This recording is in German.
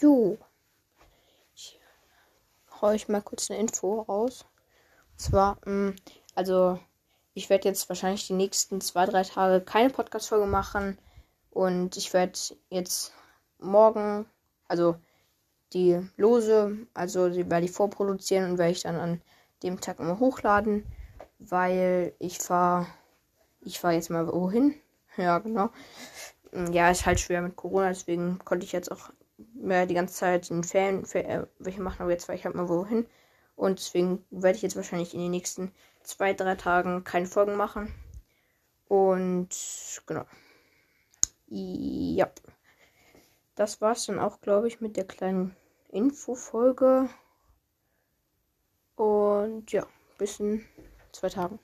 Jo. Ich hau euch mal kurz eine Info raus. Und zwar, mh, also ich werde jetzt wahrscheinlich die nächsten zwei, drei Tage keine Podcast-Folge machen. Und ich werde jetzt morgen, also die Lose, also die werde ich vorproduzieren und werde ich dann an dem Tag immer hochladen, weil ich fahre, ich fahre jetzt mal wohin. Ja, genau. Ja, ist halt schwer mit Corona, deswegen konnte ich jetzt auch mehr die ganze Zeit in Ferien äh, welche machen, aber jetzt fahre ich halt mal wohin. Und deswegen werde ich jetzt wahrscheinlich in den nächsten zwei, drei Tagen keine Folgen machen. Und genau. Ja. Das war's dann auch, glaube ich, mit der kleinen Infofolge. Und ja, bis in zwei Tagen.